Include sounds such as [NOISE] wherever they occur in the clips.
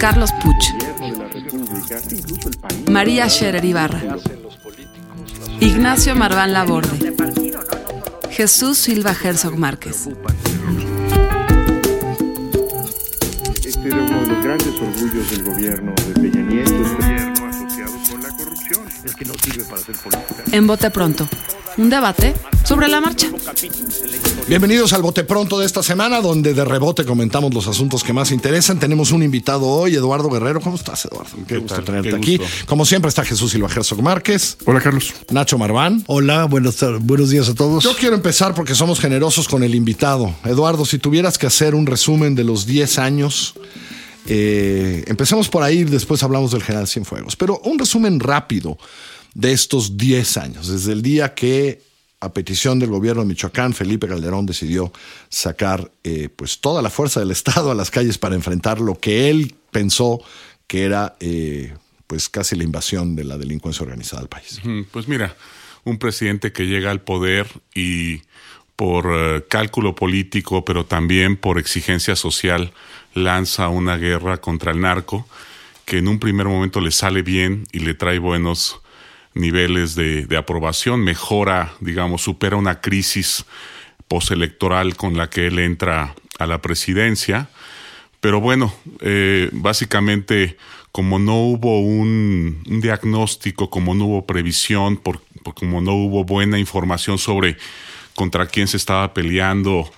Carlos Puch, María Scherer Ibarra, Ignacio Marván Laborde, Jesús Silva Herzog Márquez. Este era uno de los grandes orgullos del gobierno de Peña Nieto. Gobierno asociado con la corrupción. Es que no sirve para hacer política. En Bote Pronto, un debate sobre la marcha. Bienvenidos al Bote Pronto de esta semana, donde de rebote comentamos los asuntos que más interesan. Tenemos un invitado hoy, Eduardo Guerrero. ¿Cómo estás, Eduardo? Qué, gusto tal? tenerte Qué aquí. gusto. Como siempre está Jesús Silva Herzog Márquez, Hola, Carlos. Nacho Marván. Hola, buenos, buenos días a todos. Yo quiero empezar porque somos generosos con el invitado. Eduardo, si tuvieras que hacer un resumen de los 10 años, eh, empecemos por ahí, después hablamos del general Cienfuegos, pero un resumen rápido de estos 10 años, desde el día que a petición del gobierno de Michoacán, Felipe Calderón decidió sacar eh, pues toda la fuerza del Estado a las calles para enfrentar lo que él pensó que era eh, pues casi la invasión de la delincuencia organizada al país. Pues mira, un presidente que llega al poder y por eh, cálculo político, pero también por exigencia social, lanza una guerra contra el narco, que en un primer momento le sale bien y le trae buenos niveles de, de aprobación, mejora, digamos, supera una crisis postelectoral con la que él entra a la presidencia. Pero bueno, eh, básicamente como no hubo un, diagnóstico, como no hubo previsión, por- como no hubo buena información sobre contra quién se estaba peleando,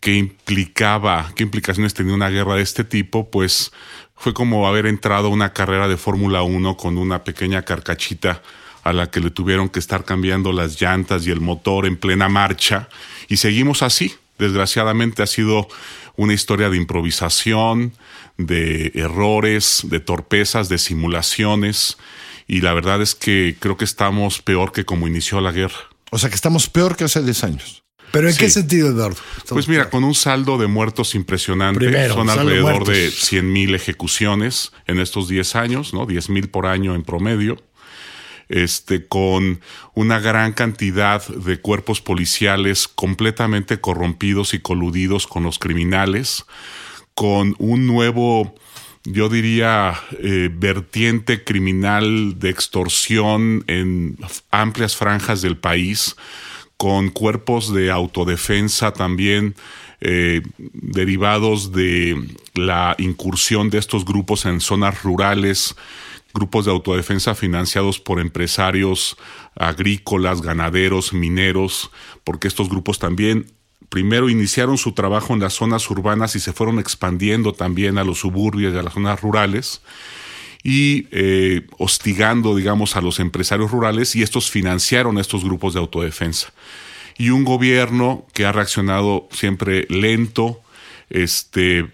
qué implicaba, qué implicaciones tenía una guerra de este tipo, pues fue como haber entrado a una carrera de Fórmula 1 con una pequeña carcachita a la que le tuvieron que estar cambiando las llantas y el motor en plena marcha. Y seguimos así. Desgraciadamente ha sido una historia de improvisación, de errores, de torpezas, de simulaciones. Y la verdad es que creo que estamos peor que como inició la guerra. O sea que estamos peor que hace 10 años. ¿Pero en qué sentido, Eduardo? Pues mira, con un saldo de muertos impresionante, Primero, son de alrededor muertos. de 100 mil ejecuciones en estos 10 años, ¿no? 10 mil por año en promedio. Este, con una gran cantidad de cuerpos policiales completamente corrompidos y coludidos con los criminales, con un nuevo, yo diría, eh, vertiente criminal de extorsión en amplias franjas del país, con cuerpos de autodefensa también eh, derivados de la incursión de estos grupos en zonas rurales, grupos de autodefensa financiados por empresarios agrícolas, ganaderos, mineros, porque estos grupos también primero iniciaron su trabajo en las zonas urbanas y se fueron expandiendo también a los suburbios y a las zonas rurales y eh, hostigando, digamos, a los empresarios rurales y estos financiaron estos grupos de autodefensa. Y un gobierno que ha reaccionado siempre lento, este,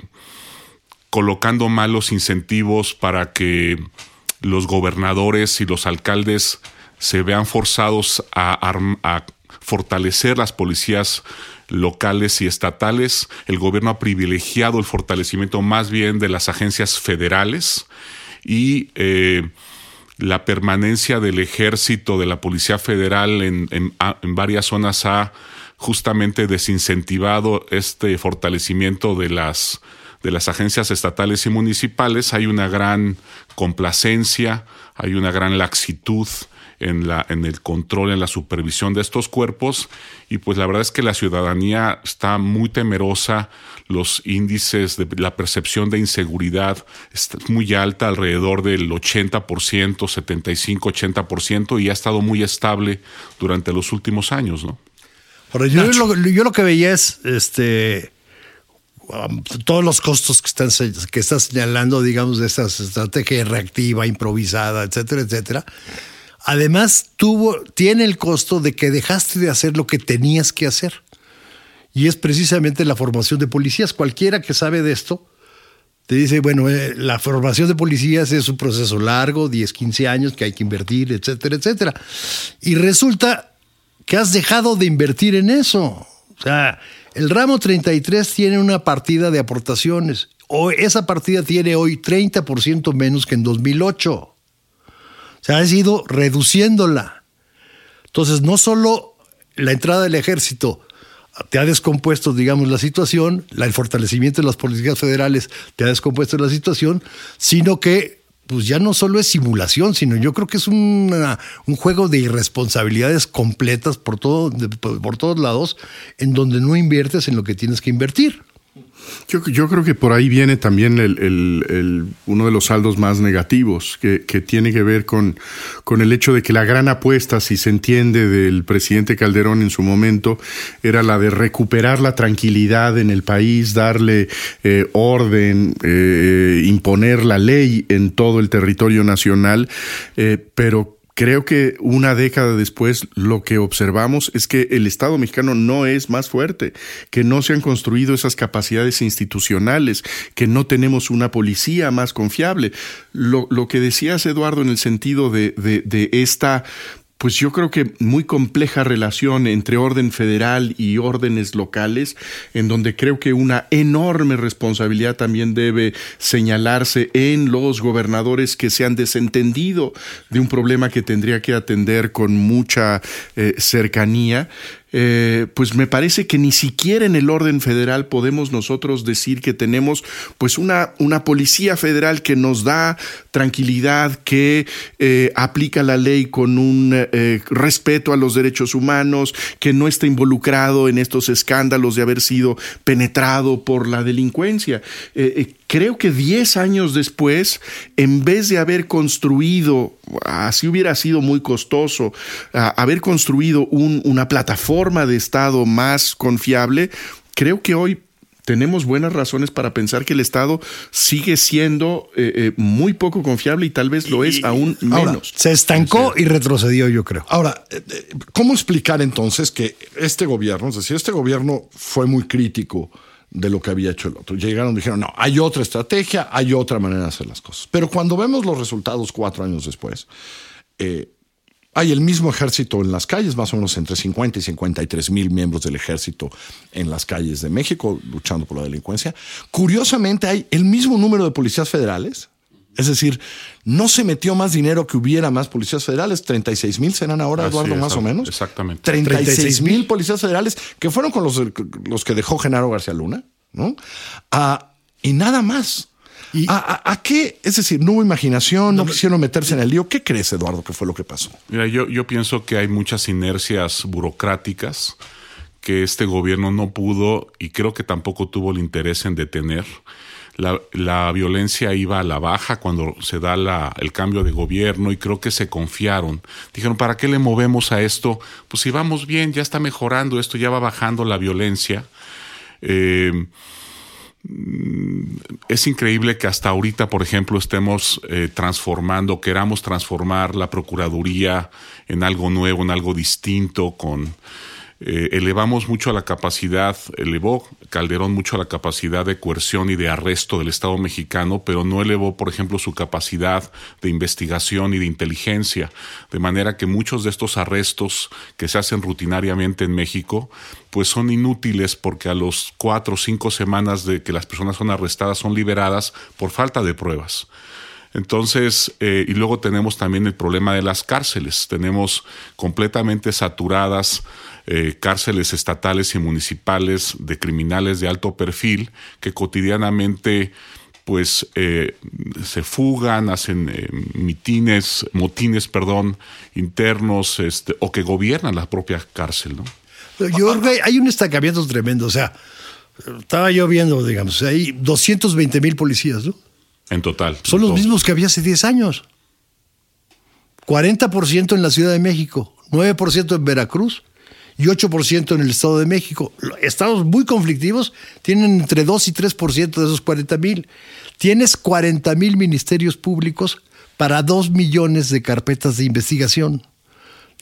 colocando malos incentivos para que los gobernadores y los alcaldes se vean forzados a, fortalecer las policías locales y estatales. El gobierno ha privilegiado el fortalecimiento más bien de las agencias federales y eh, la permanencia del ejército, de la Policía Federal en varias zonas ha justamente desincentivado este fortalecimiento de las, de las agencias estatales y municipales. Hay una gran complacencia, hay una gran laxitud en, la, en el control, en la supervisión de estos cuerpos y pues la verdad es que la ciudadanía está muy temerosa, los índices de la percepción de inseguridad está muy alta, alrededor del 80%, 75-80% y ha estado muy estable durante los últimos años, ¿no? Ahora, yo, lo, yo lo que veía es este todos los costos que están que estás señalando, digamos, de esta estrategia reactiva, improvisada, etcétera, etcétera. Además, tuvo, tiene el costo de que dejaste de hacer lo que tenías que hacer. Y es precisamente la formación de policías. Cualquiera que sabe de esto te dice, bueno, eh, la formación de policías es un proceso largo, 10, 15 años que hay que invertir, etcétera, etcétera. Y resulta que has dejado de invertir en eso. O sea, el ramo 33 tiene una partida de aportaciones. O esa partida tiene hoy 30% menos que en 2008. O sea, has ido reduciéndola. Entonces, no solo la entrada del ejército te ha descompuesto, digamos, la situación, el fortalecimiento de las políticas federales te ha descompuesto la situación, sino que pues ya no solo es simulación, sino yo creo que es una, un juego de irresponsabilidades completas por, todo, por todos lados, en donde no inviertes en lo que tienes que invertir. Yo, yo, creo que por ahí viene también el, el, uno de los saldos más negativos, que, que, tiene que ver con, con el hecho de que la gran apuesta, si se entiende, del presidente Calderón en su momento, era la de recuperar la tranquilidad en el país, darle eh, orden, eh, imponer la ley en todo el territorio nacional, eh, pero Creo que una década después lo que observamos es que el Estado mexicano no es más fuerte, que no se han construido esas capacidades institucionales, que no tenemos una policía más confiable. Lo, que decías, Eduardo, en el sentido de, de esta pues yo creo que muy compleja relación entre orden federal y órdenes locales, en donde creo que una enorme responsabilidad también debe señalarse en los gobernadores que se han desentendido de un problema que tendría que atender con mucha eh, cercanía. Eh, pues me parece que ni siquiera en el orden federal podemos nosotros decir que tenemos pues una, una policía federal que nos da tranquilidad, que eh, aplica la ley con un eh, respeto a los derechos humanos, que no está involucrado en estos escándalos de haber sido penetrado por la delincuencia creo que 10 años después, en vez de haber construido, así hubiera sido muy costoso, haber construido una plataforma de Estado más confiable, creo que hoy tenemos buenas razones para pensar que el Estado sigue siendo eh, eh, muy poco confiable y tal vez lo es aún menos. se estancó y retrocedió, yo creo. Ahora, eh, ¿cómo explicar entonces que este gobierno, es decir, este gobierno fue muy crítico de lo que había hecho el otro. Llegaron y dijeron, no, hay otra estrategia, hay otra manera de hacer las cosas. Pero cuando vemos los resultados cuatro años después, eh, hay el mismo ejército en las calles, más o menos entre 50 y 53 mil miembros del ejército en las calles de México luchando por la delincuencia. Curiosamente hay el mismo número de policías federales, es decir, no se metió más dinero que hubiera más policías federales. 36 mil serán ahora, Eduardo, más o menos. Exactamente. 36 mil policías federales que fueron con los, los que dejó Genaro García Luna, ¿no? Ah, y nada más. ¿Y ¿A, qué? Es decir, no hubo imaginación, no, quisieron meterse en el lío. ¿Qué crees, Eduardo, que fue lo que pasó? Mira, yo, yo pienso que hay muchas inercias burocráticas que este gobierno no pudo y creo que tampoco tuvo el interés en detener la, violencia iba a la baja cuando se da la, el cambio de gobierno y creo que se confiaron. Dijeron, ¿para qué le movemos a esto? Pues si vamos bien, ya está mejorando esto, ya va bajando la violencia. Eh, es increíble que hasta ahorita, por ejemplo, estemos eh, transformando, queramos transformar la Procuraduría en algo nuevo, en algo distinto, con eh, elevamos mucho la capacidad, elevó Calderón mucho la capacidad de coerción y de arresto del Estado mexicano, pero no elevó, por ejemplo, su capacidad de investigación y de inteligencia, de manera que muchos de estos arrestos que se hacen rutinariamente en México, pues son inútiles porque a los cuatro o cinco semanas de que las personas son arrestadas son liberadas por falta de pruebas. Entonces, eh, y luego tenemos también el problema de las cárceles. Tenemos completamente saturadas eh, cárceles estatales y municipales de criminales de alto perfil que cotidianamente pues eh, se fugan, hacen eh, mitines, motines, perdón, internos, este, o que gobiernan la propia cárcel, ¿no? Yo hay un estancamiento tremendo, o sea, estaba yo viendo, digamos, hay 220 mil policías, ¿no? En total. Son los mismos que había hace 10 años. 40% en la Ciudad de México, 9% en Veracruz y 8% en el Estado de México. Estados muy conflictivos tienen entre 2 y 3% de esos 40 mil. Tienes 40 mil ministerios públicos para 2 millones de carpetas de investigación.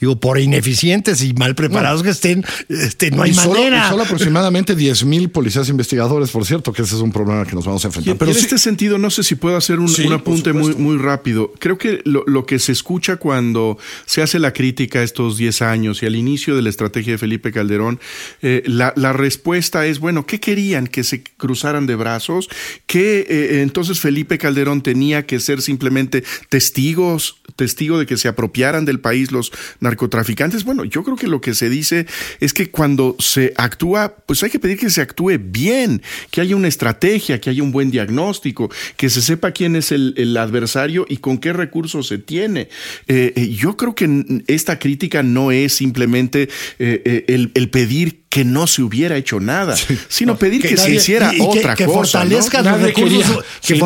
Digo, por ineficientes y mal preparados que estén, este, no hay solo, manera. Solo aproximadamente 10 mil policías investigadores, por cierto, que ese es un problema que nos vamos a enfrentar. Pero en este sentido, no sé si puedo hacer un, apunte muy, muy rápido. Creo que lo, que se escucha cuando se hace la crítica a estos 10 años y al inicio de la estrategia de Felipe Calderón, eh, la, respuesta es, bueno, ¿qué querían? ¿Que se cruzaran de brazos? ¿Que eh, entonces Felipe Calderón tenía que ser simplemente testigos, testigo de que se apropiaran del país los narcotraficantes. Bueno, yo creo que lo que se dice es que cuando se actúa, pues hay que pedir que se actúe bien, que haya una estrategia, que haya un buen diagnóstico, que se sepa quién es el, adversario y con qué recursos se tiene. Eh, eh, yo creo que esta crítica no es simplemente eh, el, pedir que no se hubiera hecho nada, sino pedir que, se hiciera otra que, cosa. Fortalezca los recursos, que,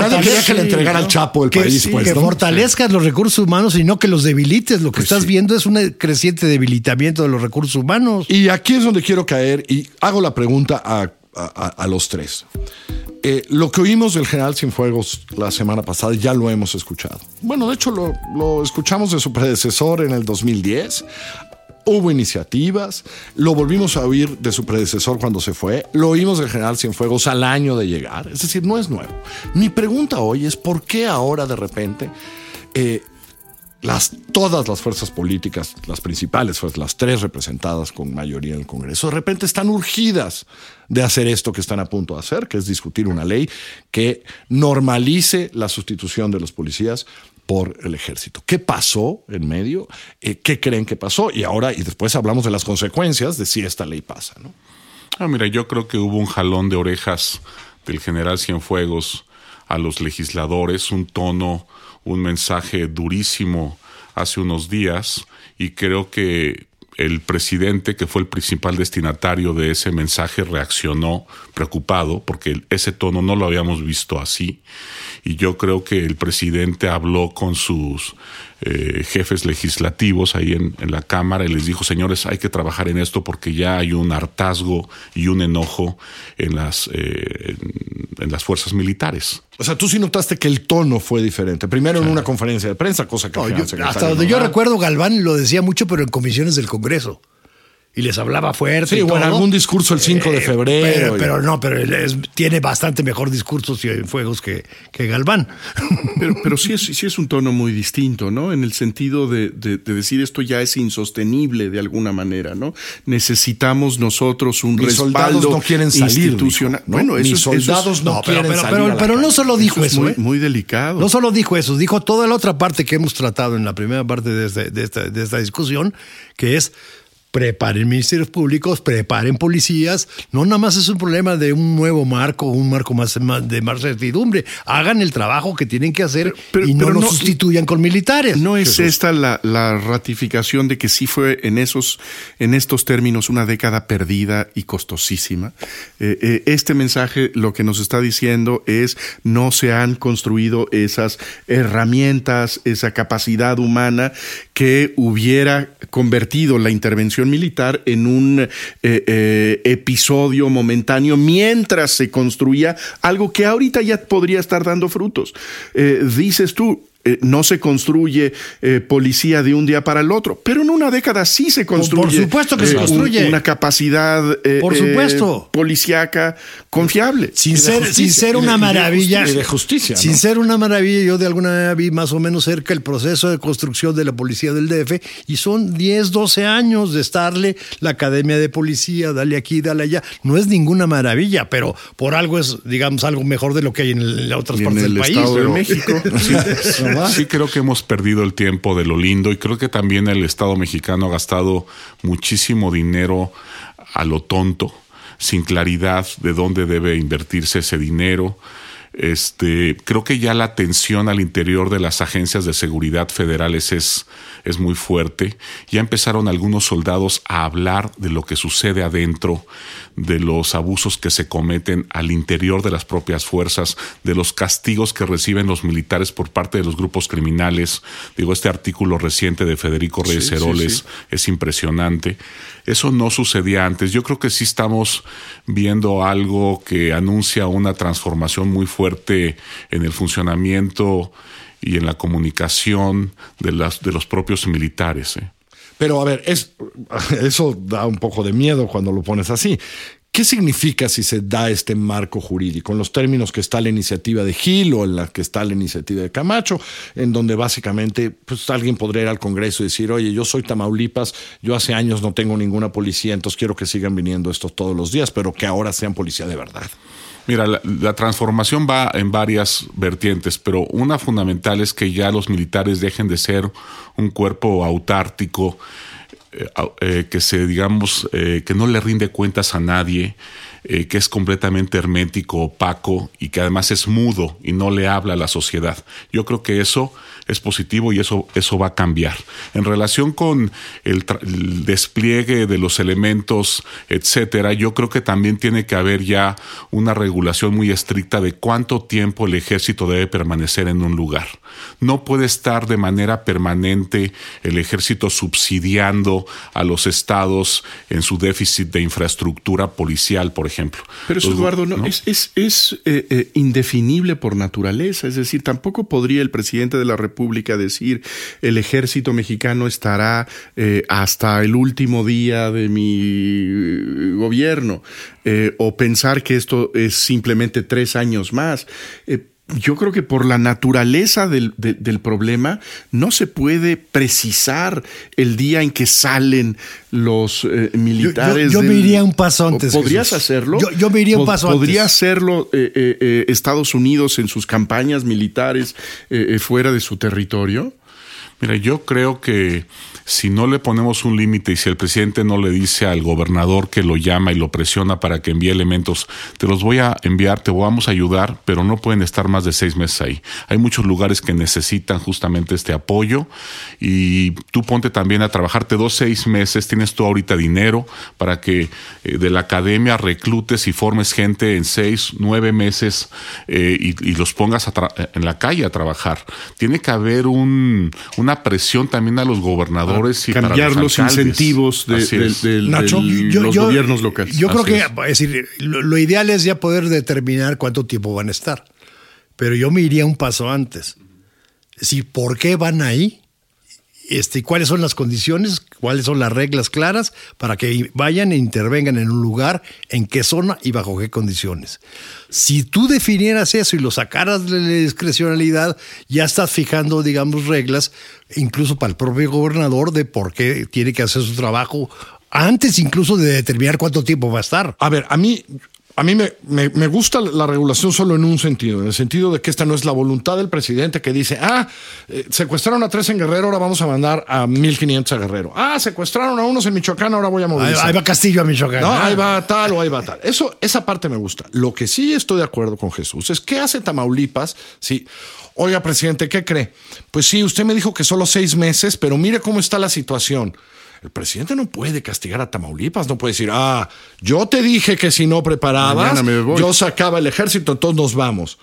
que le entregara al Chapo el país. Pues, que fortalezcas los recursos humanos y no que los debilites. Lo que pues estás viendo es un creciente debilitamiento de los recursos humanos. Y aquí es donde quiero caer y hago la pregunta a, a, los tres. Eh, lo que oímos del general Cienfuegos la semana pasada ya lo hemos escuchado. Bueno, de hecho lo, lo escuchamos de su predecesor en el 2010. Hubo iniciativas, lo volvimos a oír de su predecesor cuando se fue, lo oímos del general Cienfuegos al año de llegar, es decir, no es nuevo. Mi pregunta hoy es por qué ahora de repente eh, las, todas las fuerzas políticas, las principales fuerzas, las tres representadas con mayoría en el Congreso, de repente están urgidas de hacer esto que están a punto de hacer, que es discutir una ley que normalice la sustitución de los policías por el ejército. ¿Qué pasó en medio? Eh, ¿Qué creen que pasó? Y ahora, y después hablamos de las consecuencias de si esta ley pasa. ¿no? Ah, mira, yo creo que hubo un jalón de orejas del general Cienfuegos a los legisladores, un tono, un mensaje durísimo hace unos días, y creo que el presidente, que fue el principal destinatario de ese mensaje, reaccionó preocupado porque ese tono no lo habíamos visto así. Y yo creo que el presidente habló con sus eh, jefes legislativos ahí en, la Cámara y les dijo, señores, hay que trabajar en esto porque ya hay un hartazgo y un enojo en las, eh, en, las fuerzas militares. O sea, tú sí notaste que el tono fue diferente. Primero en una conferencia de prensa, cosa que... hasta donde yo recuerdo, Galván lo decía mucho, pero en comisiones del Congreso y les hablaba fuerte. Sí, o en algún discurso el 5 de eh, febrero. Pero, no, pero tiene bastante mejor discurso en fuegos que, que Galván. [LAUGHS] Pero, sí, es, sí es un tono muy distinto, ¿no? En el sentido de, decir esto ya es insostenible de alguna manera, ¿no? Necesitamos nosotros un Mis respaldo no quieren salir, institucional. Bueno, Mis soldados no, quieren pero, salir. Pero, no solo dijo eso, muy, ¿eh? muy, delicado. No solo dijo eso, dijo toda la otra parte que hemos tratado en la primera parte de, este, de, esta, de esta discusión, que es preparen ministerios públicos, preparen policías. No nada más es un problema de un nuevo marco, un marco más, de más certidumbre. Hagan el trabajo que tienen que hacer y no lo sustituyan con militares. No es esta la, ratificación de que sí fue en esos, en estos términos una década perdida y costosísima. Eh, eh, este mensaje lo que nos está diciendo es no se han construido esas herramientas, esa capacidad humana que hubiera convertido la intervención militar en un eh, eh, episodio momentáneo mientras se construía algo que ahorita ya podría estar dando frutos. Eh, dices tú, eh, no se construye eh, policía de un día para el otro, pero en una década sí se construye. Por supuesto que se eh, construye. una capacidad por supuesto. policíaca confiable. Sin ser, sin ser una maravilla. Y de justicia. Sin ser una maravilla, yo de alguna manera vi más o menos cerca el proceso de construcción de la policía del DF y son 10, 12 años de estarle la academia de policía, dale aquí, dale allá. No es ninguna maravilla, pero por algo es, digamos, algo mejor de lo que hay en, otras partes del país. Estado de México. [LAUGHS] Sí, creo que hemos perdido el tiempo de lo lindo y creo que también el Estado mexicano ha gastado muchísimo dinero a lo tonto, sin claridad de dónde debe invertirse ese dinero. Este, creo que ya la tensión al interior de las agencias de seguridad federales es, es muy fuerte. Ya empezaron algunos soldados a hablar de lo que sucede adentro, de los abusos que se cometen al interior de las propias fuerzas, de los castigos que reciben los militares por parte de los grupos criminales. Digo, este artículo reciente de Federico Reyes Heroles es impresionante. Eso no sucedía antes. Yo creo que sí estamos viendo algo que anuncia una transformación muy fuerte en el funcionamiento y en la comunicación de, las, de los propios militares. ¿eh? Pero a ver, es, eso da un poco de miedo cuando lo pones así. ¿Qué significa si se da este marco jurídico? En los términos que está la iniciativa de Gil o en la que está la iniciativa de Camacho, en donde básicamente pues, alguien podría ir al Congreso y decir, oye, yo soy Tamaulipas, yo hace años no tengo ninguna policía, entonces quiero que sigan viniendo estos todos los días, pero que ahora sean policía de verdad. Mira, la, transformación va en varias vertientes, pero una fundamental es que ya los militares dejen de ser un cuerpo autártico que se, digamos, que no le rinde cuentas a nadie, que es completamente hermético, opaco y que además es mudo y no le habla a la sociedad. Yo creo que eso es positivo y eso, eso va a cambiar. En relación con el, despliegue de los elementos, etcétera, yo creo que también tiene que haber ya una regulación muy estricta de cuánto tiempo el ejército debe permanecer en un lugar. No puede estar de manera permanente el ejército subsidiando a los estados en su déficit de infraestructura policial, por ejemplo. Pero eso, Eduardo, no, es, es, es eh, eh, indefinible por naturaleza. Es decir, tampoco podría el presidente de la República decir el ejército mexicano estará eh, hasta el último día de mi gobierno o pensar que esto es simplemente tres años más yo creo que por la naturaleza del, problema no se puede precisar el día en que salen los eh, militares. Yo, me iría un paso antes. ¿Podrías hacerlo? Yo, me iría un paso antes. ¿Podría hacerlo eh, eh, Estados Unidos en sus campañas militares fuera de su territorio? Mira, yo creo que si no le ponemos un límite y si el presidente no le dice al gobernador que lo llama y lo presiona para que envíe elementos, te los voy a enviar, te vamos a ayudar, pero no pueden estar más de seis meses ahí. Hay muchos lugares que necesitan justamente este apoyo y tú ponte también a trabajarte dos, seis meses, tienes tú ahorita dinero para que eh, de la academia reclutes y formes gente en seis, nueve meses eh, y, los pongas en la calle a trabajar. Tiene que haber un, una presión también a los gobernadores cambiar los, incentivos de, los gobiernos locales. Yo creo que es decir, lo, ideal es ya poder determinar cuánto tiempo van a estar. Pero yo me iría un paso antes. Es decir, ¿por qué van ahí? Este, cuáles son las condiciones, cuáles son las reglas claras para que vayan e intervengan en un lugar, en qué zona y bajo qué condiciones. Si tú definieras eso y lo sacaras de la discrecionalidad, ya estás fijando, digamos, reglas, incluso para el propio gobernador, de por qué tiene que hacer su trabajo antes incluso de determinar cuánto tiempo va a estar. A ver, a mí, a mí me, me, gusta la regulación solo en un sentido, en el sentido de que esta no es la voluntad del presidente que dice, ah, eh, secuestraron a tres en Guerrero, ahora vamos a mandar a 1500 a Guerrero. Ah, secuestraron a unos en Michoacán, ahora voy a movilizar. Ahí, va Castillo a Michoacán. No, ahí va tal o ahí va tal. Eso, esa parte me gusta. Lo que sí estoy de acuerdo con Jesús es qué hace Tamaulipas sí. Oiga, presidente, ¿qué cree? Pues sí, usted me dijo que solo seis meses, pero mire cómo está la situación. El presidente no puede castigar a Tamaulipas, no puede decir, ah, yo te dije que si no preparabas, yo sacaba el ejército, entonces nos vamos.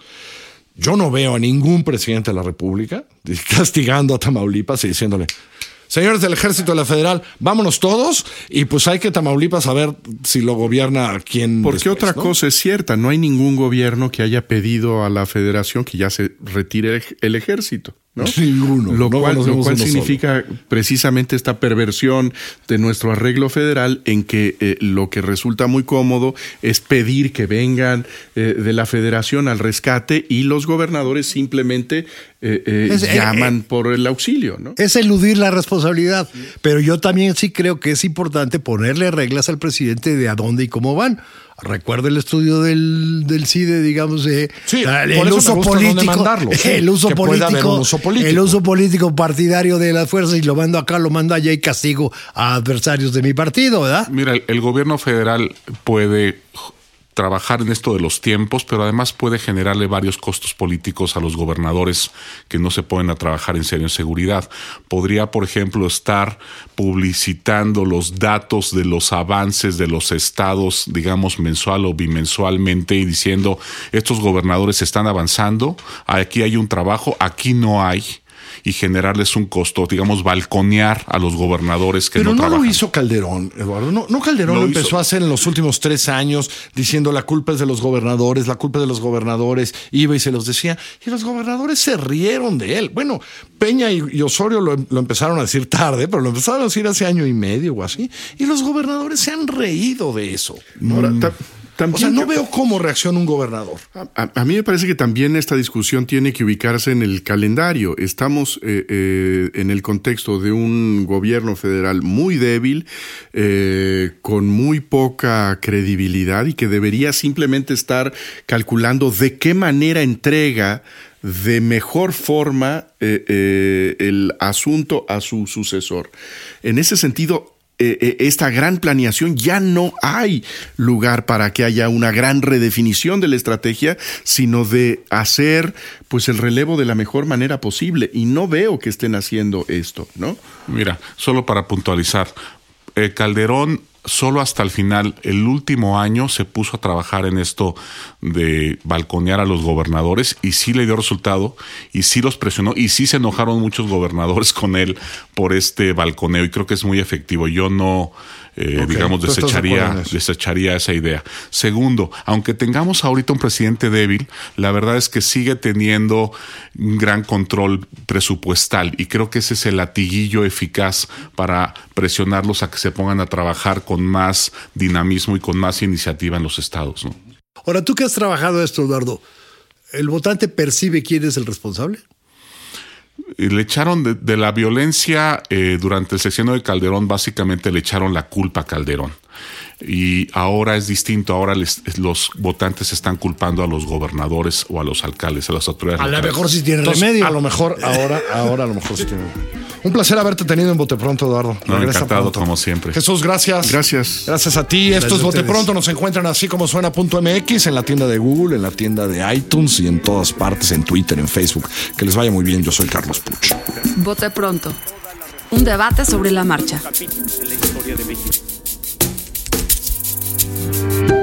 Yo no veo a ningún presidente de la República [LAUGHS] castigando a Tamaulipas y diciéndole, señores del ejército de la federal, vámonos todos y pues hay que Tamaulipas a ver si lo gobierna quien. Porque otra cosa es cierta, no hay ningún gobierno que haya pedido a la federación que ya se retire el ejército. ¿No? Ninguno. Lo cual, significa precisamente esta perversión de nuestro arreglo federal en que eh, lo que resulta muy cómodo es pedir que vengan eh, de la federación al rescate y los gobernadores simplemente eh, llaman por el auxilio. ¿no? Es eludir la responsabilidad. Pero yo también sí creo que es importante ponerle reglas al presidente de a dónde y cómo van. Recuerda el estudio del, del CIDE, digamos, de [LAUGHS] el, uso político, el uso político, el uso político partidario de las fuerzas y lo mando acá, lo mando allá y castigo a adversarios de mi partido, ¿verdad? Mira, el gobierno federal puede trabajar en esto de los tiempos, pero además puede generarle varios costos políticos a los gobernadores que no se pueden a trabajar en serio en seguridad. Podría, por ejemplo, estar publicitando los datos de los avances de los estados, digamos, mensual o bimensualmente y diciendo, estos gobernadores están avanzando, aquí hay un trabajo, aquí no hay y generarles un costo, digamos, balconear a los gobernadores que Pero no, no lo hizo Calderón, Eduardo. No, no Calderón lo, empezó a hacer en los últimos tres años diciendo la culpa es de los gobernadores, la culpa es de los gobernadores. Iba y se los decía. Y los gobernadores se rieron de él. Bueno, Peña y, Osorio lo, empezaron a decir tarde, pero lo empezaron a decir hace año y medio o así. Y los gobernadores se han reído de eso. Mm o sea, no veo cómo reacciona un gobernador. A, mí me parece que también esta discusión tiene que ubicarse en el calendario. Estamos eh, eh, en el contexto de un gobierno federal muy débil, eh, con muy poca credibilidad y que debería simplemente estar calculando de qué manera entrega de mejor forma el asunto a su sucesor. En ese sentido, esta gran planeación, ya no hay lugar para que haya una gran redefinición de la estrategia, sino de hacer pues el relevo de la mejor manera posible. Y no veo que estén haciendo esto, ¿no? Mira, solo para puntualizar, eh, Calderón solo hasta el final, el último año, se puso a trabajar en esto de balconear a los gobernadores y sí le dio resultado y sí los presionó y sí se enojaron muchos gobernadores [LAUGHS] con él por este balconeo y creo que es muy efectivo. Yo no eh, digamos, desecharía, desecharía esa idea. Segundo, aunque tengamos ahorita un presidente débil, la verdad es que sigue teniendo un gran control presupuestal y creo que ese es el latiguillo eficaz para presionarlos a que se pongan a trabajar con más dinamismo y con más iniciativa en los estados. ¿no? Ahora, tú que has trabajado esto, Eduardo, ¿el votante percibe quién es el responsable? Le echaron de, la violencia eh, durante el sexenio de Calderón, básicamente le echaron la culpa a Calderón y ahora es distinto. Ahora los votantes están culpando a los gobernadores o a los alcaldes, a las autoridades. A lo mejor sí tienen remedio. A lo mejor ahora, ahora a lo mejor sí tienen. Un placer haberte tenido en Bote Pronto, Eduardo. No, encantado, como siempre. Jesús, gracias. Gracias. Gracias a ti. Esto es Bote Pronto. Nos encuentran así como suena.mx en la tienda de Google, en la tienda de iTunes y en todas partes, en Twitter, en Facebook. Que les vaya muy bien. Yo soy Carlos Puch. Bote Pronto. Un debate sobre la marcha. la historia de México. Bye.